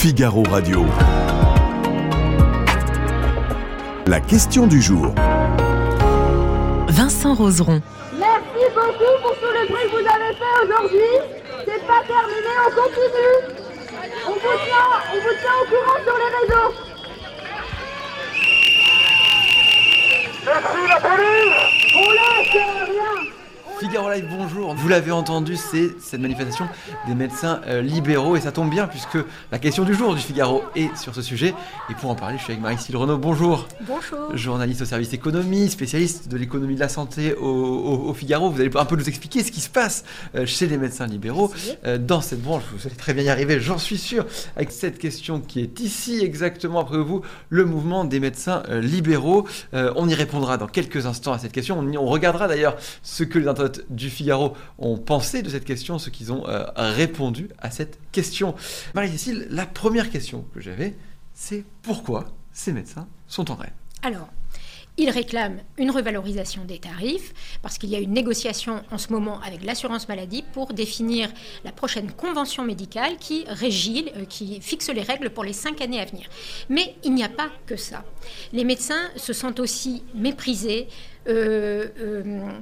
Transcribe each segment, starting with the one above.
Figaro Radio. La question du jour. Vincent Roseron. Merci beaucoup pour tout le bruit que vous avez fait aujourd'hui. C'est pas terminé, on continue. On vous tient, on vous tient au courant sur les réseaux. Merci la police On lâche rien. Figaro Live, bonjour. Vous l'avez entendu, c'est cette manifestation des médecins euh, libéraux et ça tombe bien puisque la question du jour du Figaro est sur ce sujet. Et pour en parler, je suis avec Marie-Cyle Renaud. Bonjour. Bonjour. Journaliste au service économie, spécialiste de l'économie de la santé au, au- au Figaro. Vous allez un peu nous expliquer ce qui se passe euh, chez les médecins libéraux euh, dans cette branche. Vous allez très bien y arriver, j'en suis sûr, avec cette question qui est ici exactement après vous, le mouvement des médecins libéraux. On y répondra dans quelques instants à cette question. On, y- on regardera d'ailleurs ce que les internautes du Figaro ont pensé de cette question, ce qu'ils ont euh, répondu à cette question. Marie-Cécile, la première question que j'avais, c'est pourquoi ces médecins sont en grève? Alors, ils réclament une revalorisation des tarifs parce qu'il y a une négociation en ce moment avec l'assurance maladie pour définir la prochaine convention médicale qui régit, euh, qui fixe les règles pour les cinq années à venir. Mais il n'y a pas que ça. Les médecins se sentent aussi méprisés. euh,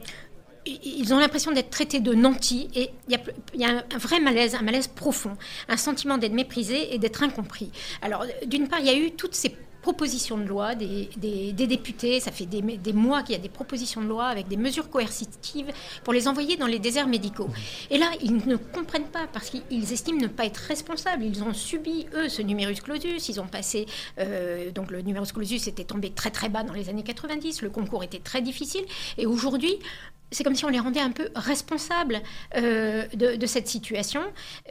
ils ont l'impression d'être traités de nantis et il y a, un, vrai malaise, un malaise profond, un sentiment d'être méprisé et d'être incompris. Alors, d'une part, il y a eu toutes ces propositions de loi des, députés, ça fait des, des mois qu'il y a des propositions de loi avec des mesures coercitives pour les envoyer dans les déserts médicaux. Et là, ils ne comprennent pas parce qu'ils estiment ne pas être responsables. Ils ont subi, eux, ce numerus clausus. Ils ont passé, euh, donc le numerus clausus était tombé très très bas dans les années 90, le concours était très difficile. Et aujourd'hui, c'est comme si on les rendait un peu responsables euh, de, cette situation.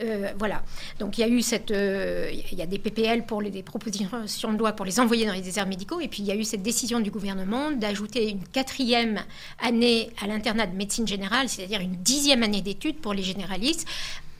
Euh, voilà. Donc il y a eu cette, euh, il y a des PPL pour les des propositions de loi pour les envoyer dans les déserts médicaux, et puis il y a eu cette décision du gouvernement d'ajouter une quatrième année à l'internat de médecine générale, c'est-à-dire une dixième année d'études pour les généralistes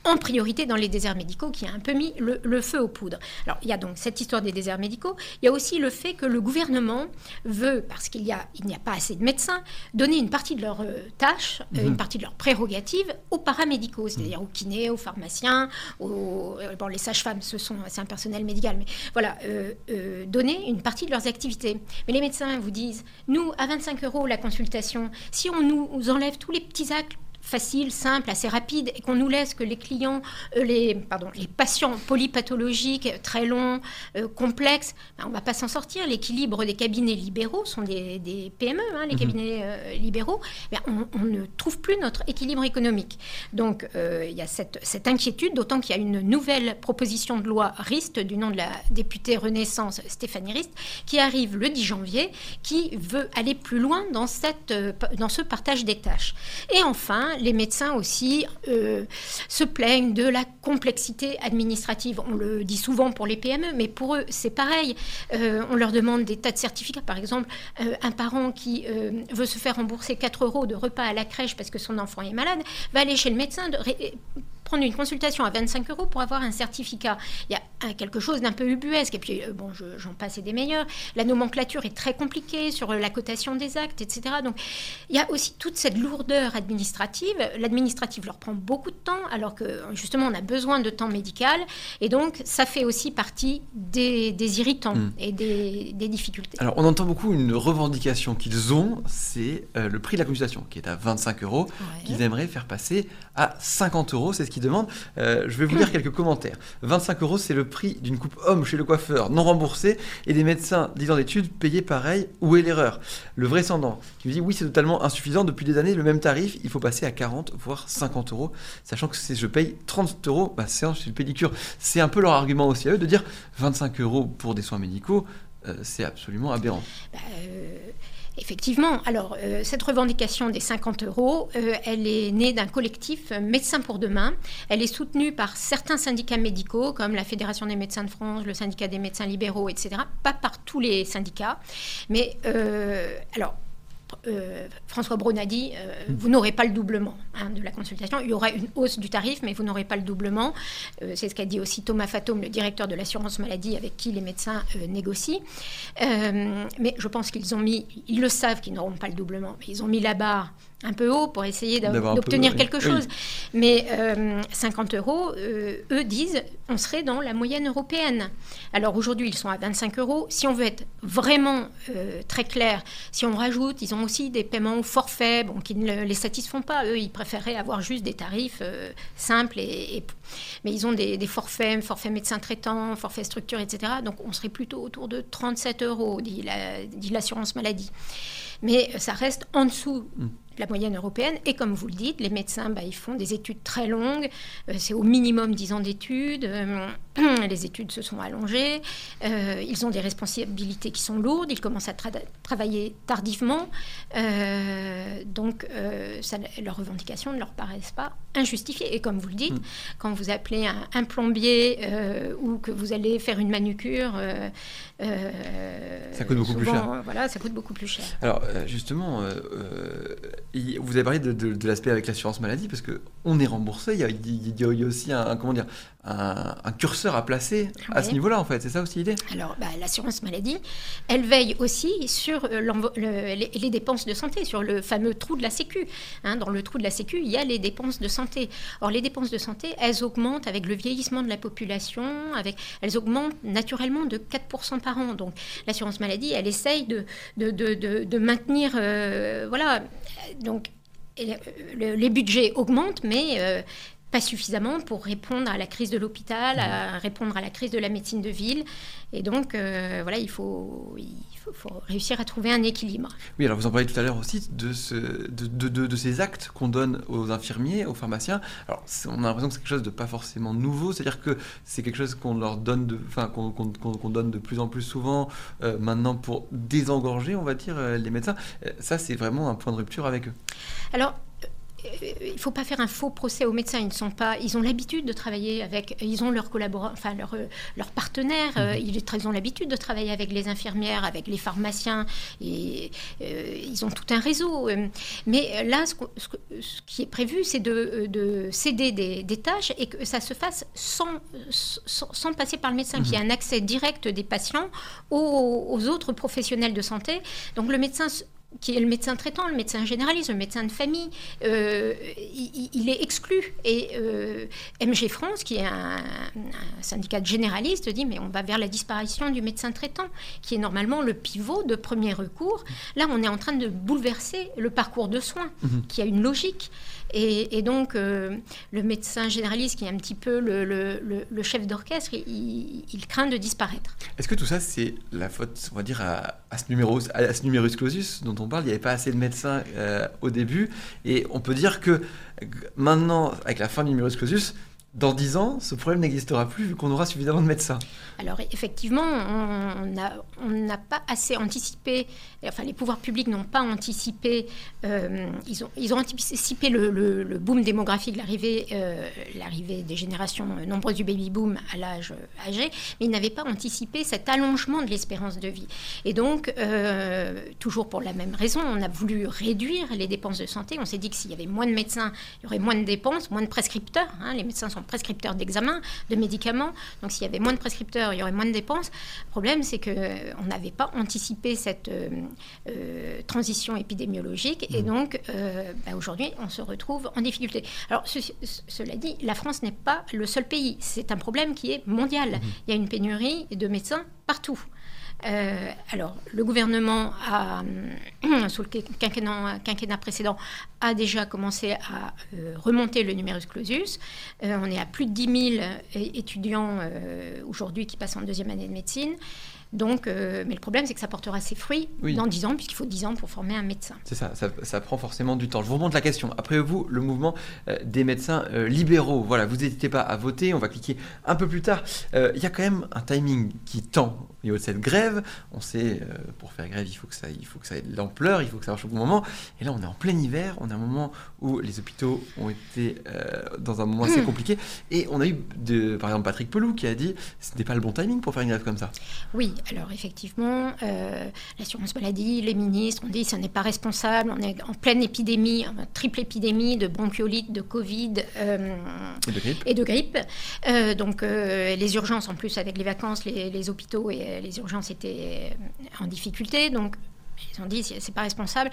en priorité dans les déserts médicaux, qui a un peu mis le, le feu aux poudres. Alors, il y a donc cette histoire des déserts médicaux. Il y a aussi le fait que le gouvernement veut, parce qu'il n'y a, il a pas assez de médecins, donner une partie de leurs euh, tâches, euh, une partie de leurs prérogatives aux paramédicaux, c'est-à-dire aux kinés, aux pharmaciens, aux, euh, bon, les sages-femmes, ce sont, c'est un personnel médical, mais voilà, euh, euh, donner une partie de leurs activités. Mais les médecins vous disent, nous, à 25 euros la consultation, si on nous enlève tous les petits actes facile, simple, assez rapide, et qu'on nous laisse que les clients, euh, les, pardon, les patients polypathologiques, euh, très longs, euh, complexes, ben, on ne va pas s'en sortir. L'équilibre des cabinets libéraux sont des, des PME, hein, les cabinets euh, libéraux. Ben, on, on ne trouve plus notre équilibre économique. Donc il y a cette, cette inquiétude, d'autant qu'il y a une nouvelle proposition de loi RIST du nom de la députée Renaissance Stéphanie Rist, qui arrive le 10 janvier, qui veut aller plus loin dans, cette, dans ce partage des tâches. Et enfin, les médecins aussi euh, se plaignent de la complexité administrative. On le dit souvent pour les PME, mais pour eux, c'est pareil. Euh, on leur demande des tas de certificats. Par exemple, euh, un parent qui veut se faire rembourser 4 euros de repas à la crèche parce que son enfant est malade, va aller chez le médecin de prendre une consultation à 25 euros pour avoir un certificat. Il y a euh, quelque chose d'un peu ubuesque. Et puis, euh, bon, je- j'en passe et des meilleurs. La nomenclature est très compliquée sur euh, la cotation des actes, etc. Donc, il y a aussi toute cette lourdeur administrative. L'administratif leur prend beaucoup de temps, alors que justement, on a besoin de temps médical. Et donc, ça fait aussi partie des, des irritants Mm. et des, des difficultés. Alors, on entend beaucoup une revendication qu'ils ont, c'est euh, le prix de la consultation, qui est à 25 euros, Ouais. qu'ils aimeraient faire passer à 50 euros. C'est ce qu'ils demandent. Euh, je vais vous lire quelques commentaires. 25 euros, c'est le prix d'une coupe homme chez le coiffeur non remboursée et des médecins 10 ans d'études payés pareil. Où est l'erreur? Le vrai descendant qui me dit oui, c'est totalement insuffisant. Depuis des années, le même tarif, il faut passer à 40 voire 50 euros, sachant que si je paye 30 euros, bah, séance chez le pédicure. C'est un peu leur argument aussi à eux de dire 25 euros pour des soins médicaux. euh, c'est absolument aberrant. Bah, euh, Effectivement. Alors, euh, cette revendication des 50 euros, euh, elle est née d'un collectif euh, Médecins pour demain. Elle est soutenue par certains syndicats médicaux, comme la Fédération des médecins de France, le syndicat des médecins libéraux, etc. Pas par tous les syndicats. Mais, alors, François Braun a dit, vous n'aurez pas le doublement hein, de la consultation. Il y aura une hausse du tarif, mais vous n'aurez pas le doublement. C'est ce qu'a dit aussi Thomas Fatome, le directeur de l'assurance maladie, avec qui les médecins négocient. mais je pense qu'ils ont mis, ils le savent qu'ils n'auront pas le doublement, mais ils ont mis la barre un peu haut pour essayer d'obtenir quelque chose. Mais 50 euh, euros, euh, eux disent, on serait dans la moyenne européenne. Alors aujourd'hui, ils sont à 25 euros. Si on veut être vraiment euh, très clair, si on rajoute, ils ont aussi des paiements au forfait, bon, qui ne les satisfont pas. Eux, ils préféraient avoir juste des tarifs simples. Et, Mais ils ont des, forfaits, forfait médecin traitant, forfait structure, etc. Donc on serait plutôt autour de 37 euros, dit l'assurance maladie. Mais ça reste en dessous. Mm la moyenne européenne. Et comme vous le dites, les médecins, bah, ils font des études très longues. Euh, c'est au minimum 10 ans d'études. Euh, les études se sont allongées. Euh, ils ont des responsabilités qui sont lourdes. Ils commencent à travailler tardivement. donc, ça, leurs revendications ne leur paraissent pas injustifiées. Et comme vous le dites, hmm. quand vous appelez un, plombier ou que vous allez faire une manucure, ça coûte beaucoup plus cher. Voilà, ça coûte beaucoup plus cher. Alors, justement, vous avez parlé de, l'aspect avec l'assurance maladie, parce qu'on est remboursé, il y, a, il y a aussi un, comment dire, un, curseur à placer à ce niveau-là, en fait. C'est ça aussi l'idée? Alors, bah, l'assurance maladie, elle veille aussi sur euh, les, dépenses de santé, sur le fameux trou de la Sécu. Hein. dans le trou de la Sécu, il y a les dépenses de santé. Or, les dépenses de santé, elles augmentent avec le vieillissement de la population, avec, elles augmentent naturellement de 4% par an. Donc, l'assurance maladie, elle essaye de, de, de, de maintenir... Euh, voilà. Donc, les budgets augmentent, mais euh, pas suffisamment pour répondre à la crise de l'hôpital, à mmh. répondre à la crise de la médecine de ville. Et donc, euh, voilà, il faut, il faut, réussir à trouver un équilibre. Oui, alors vous en parliez tout à l'heure aussi de, ce, de, de, de, ces actes qu'on donne aux infirmiers, aux pharmaciens. Alors, on a l'impression que c'est quelque chose de pas forcément nouveau, c'est-à-dire que c'est quelque chose qu'on leur donne, de, enfin, qu'on donne de plus en plus souvent euh, maintenant pour désengorger, on va dire, euh, les médecins. ça, c'est vraiment un point de rupture avec eux. Alors, il ne faut pas faire un faux procès aux médecins. Ils ne sont pas, ils ont l'habitude de travailler avec, ils ont leurs collaborateurs, enfin leurs leur partenaires. Euh, mhm. ils, ont l'habitude de travailler avec les infirmières, avec les pharmaciens. Et euh, ils ont tout un réseau. Mais là, ce, qui est prévu, c'est de, céder des, tâches et que ça se fasse sans, sans, passer par le médecin, y ait mhm. un accès direct des patients aux, aux autres professionnels de santé. Donc le médecin qui est le médecin traitant, le médecin généraliste, le médecin de famille, euh, il, est exclu. Et euh, MG France, qui est un, syndicat généraliste, dit mais on va vers la disparition du médecin traitant, qui est normalement le pivot de premier recours. Là, on est en train de bouleverser le parcours de soins, mhm. qui a une logique. Et, donc, euh, le médecin généraliste, qui est un petit peu le, chef d'orchestre, il, craint de disparaître. Est-ce que tout ça, c'est la faute, on va dire, à, ce, numéro, à ce numerus clausus dont on parle? Il n'y avait pas assez de médecins euh, au début. Et on peut dire que maintenant, avec la fin du numerus clausus, dans 10 ans, ce problème n'existera plus vu qu'on aura suffisamment de médecins. Alors effectivement, on n'a pas assez anticipé, enfin les pouvoirs publics n'ont pas anticipé, euh, ils, ont, anticipé le, boom démographique, l'arrivée euh, des générations nombreuses du baby-boom à l'âge âgé, mais ils n'avaient pas anticipé cet allongement de l'espérance de vie. Et donc, euh, toujours pour la même raison, on a voulu réduire les dépenses de santé. On s'est dit que s'il y avait moins de médecins, il y aurait moins de dépenses, moins de prescripteurs. Hein. les médecins sont prescripteurs d'examens, de médicaments. Donc s'il y avait moins de prescripteurs, il y aurait moins de dépenses. Le problème, c'est qu'on euh, n'avait pas anticipé cette euh, euh, transition épidémiologique. Et mmh. donc, bah, aujourd'hui, on se retrouve en difficulté. Alors, cela dit, la France n'est pas le seul pays. C'est un problème qui est mondial. Mmh. Il y a une pénurie de médecins partout. Euh, alors, le gouvernement, a, sous le quinquennat, précédent, a déjà commencé à euh, remonter le numerus clausus. Euh, on est à plus de 10 000 étudiants aujourd'hui qui passent en deuxième année de médecine. Donc, euh, mais le problème, c'est que ça portera ses fruits dans 10 ans, puisqu'il faut 10 ans pour former un médecin. C'est ça, ça, prend forcément du temps. Je vous remonte la question. Après vous, le mouvement euh, des médecins euh, libéraux. Voilà, vous n'hésitez pas à voter, on va cliquer un peu plus tard. Il y a quand même un timing qui tend niveau de cette grève. On sait, pour faire grève, il faut, que ça, il faut que ça ait de l'ampleur, il faut que ça marche au bon moment. Et là, on est en plein hiver, on est un moment où les hôpitaux ont été dans un moment assez hmm. compliqué. Et on a eu, de, par exemple, Patrick Pelou qui a dit ce n'est pas le bon timing pour faire une grève comme ça. Oui, alors effectivement, euh, l'assurance maladie, les ministres ont dit ça n'est pas responsable, on est en pleine épidémie, en triple épidémie de bronchiolite, de Covid euh, et de grippe. Et de grippe. Euh, donc les urgences, en plus avec les vacances, les, hôpitaux et les urgences étaient en difficulté, donc ils ont dit que c'est pas responsable.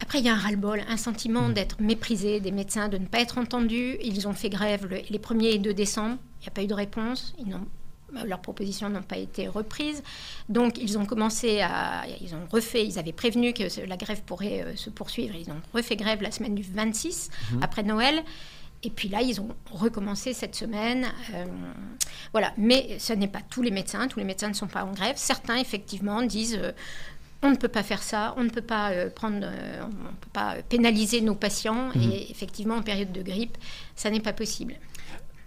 Après, il y a un ras-le-bol, un sentiment mmh. d'être méprisé des médecins, de ne pas être entendus. Ils ont fait grève les 1er et 2 décembre. Il n'y a pas eu de réponse. Ils n'ont leurs propositions n'ont pas été reprises. Donc, ils ont commencé à. Ils ont refait. Ils avaient prévenu que la grève pourrait euh, se poursuivre. Ils ont refait grève la semaine du 26, mhm. après Noël. Et puis là, ils ont recommencé cette semaine. Euh, voilà. Mais ce n'est pas tous les médecins. Tous les médecins ne sont pas en grève. Certains, effectivement, disent. Euh, on ne peut pas faire ça, on ne peut pas prendre, on peut pas pénaliser nos patients mhm. et effectivement en période de grippe, ça n'est pas possible.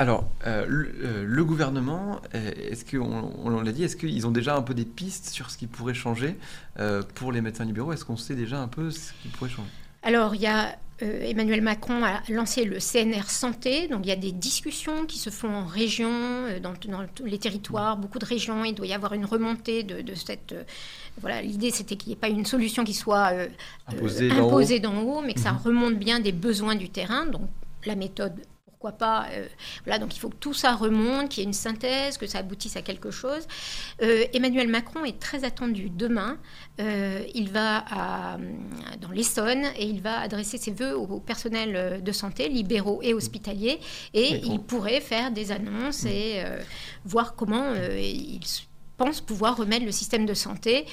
Alors, euh, euh, le, gouvernement, euh, est-ce qu'on on, l'a dit, est-ce qu'ils ont déjà un peu des pistes sur ce qui pourrait changer pour les médecins libéraux? Est-ce qu'on sait déjà un peu ce qui pourrait changer? Alors, il y a Emmanuel Macron a lancé le CNR Santé, donc il y a des discussions qui se font en région, dans, tous les territoires, beaucoup de régions. Il doit y avoir une remontée de, cette. voilà, l'idée c'était qu'il n'y ait pas une solution qui soit imposée, d'en haut. mais que ça mhm. remonte bien des besoins du terrain. Donc la méthode pourquoi pas. Euh, voilà, donc il faut que tout ça remonte, qu'il y ait une synthèse, que ça aboutisse à quelque chose. Euh, Emmanuel Macron est très attendu demain. Euh, il va à, dans l'Essonne et il va adresser ses voeux au, personnel de santé, libéraux et hospitaliers, et il pourrait faire des annonces et voir comment il pense pouvoir remettre le système de santé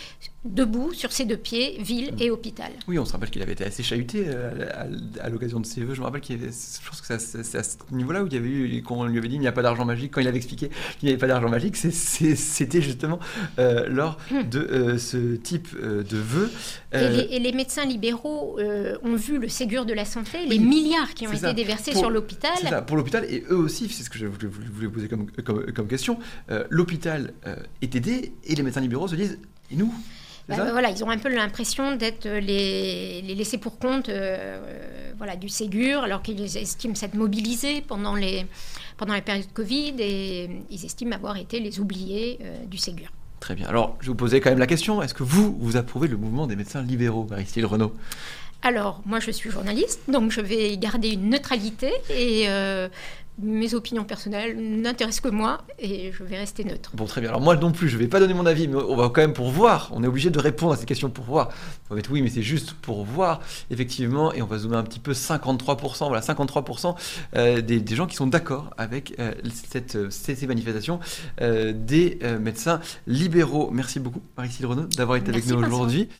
debout sur ses deux pieds, ville et hôpital. Oui, on se rappelle qu'il avait été assez chahuté euh, à, l'occasion de ses vœux. Je me rappelle qu'il avait, je pense que c'est à, ce niveau-là où il y avait eu, quand on lui avait dit il n'y a pas d'argent magique, quand il avait expliqué qu'il n'y avait pas d'argent magique, c'était justement euh, lors hmm. de euh, ce type de vœux. Et les, médecins libéraux ont vu le Ségur de la santé, les milliards qui ont été déversés sur l'hôpital. C'est ça, pour l'hôpital, et eux aussi, c'est ce que je voulais poser comme, comme, comme question, l'hôpital est aidé et les médecins libéraux se disent, et nous? Bah, voilà, ils ont un peu l'impression d'être les, les laissés pour compte euh, voilà, du Ségur, alors qu'ils estiment s'être mobilisés pendant les, pendant la période Covid et ils estiment avoir été les oubliés euh, du Ségur. Très bien. Alors, je vous posais quand même la question est-ce que vous, vous approuvez le mouvement des médecins libéraux, Marie-Style Renaud? Alors, moi, je suis journaliste, donc je vais garder une neutralité et euh, mes opinions personnelles n'intéressent que moi et je vais rester neutre. Bon, très bien. Alors moi non plus, je ne vais pas donner mon avis, mais on va quand même pour voir. On est obligé de répondre à ces questions pour voir. On va mettre oui, mais c'est juste pour voir, effectivement. Et on va zoomer un petit peu 53%, voilà, 53% euh, des, gens qui sont d'accord avec euh, cette, euh, ces, manifestations des médecins libéraux. Merci beaucoup, Marie-Cécile Renaud, d'avoir été avec nous aujourd'hui.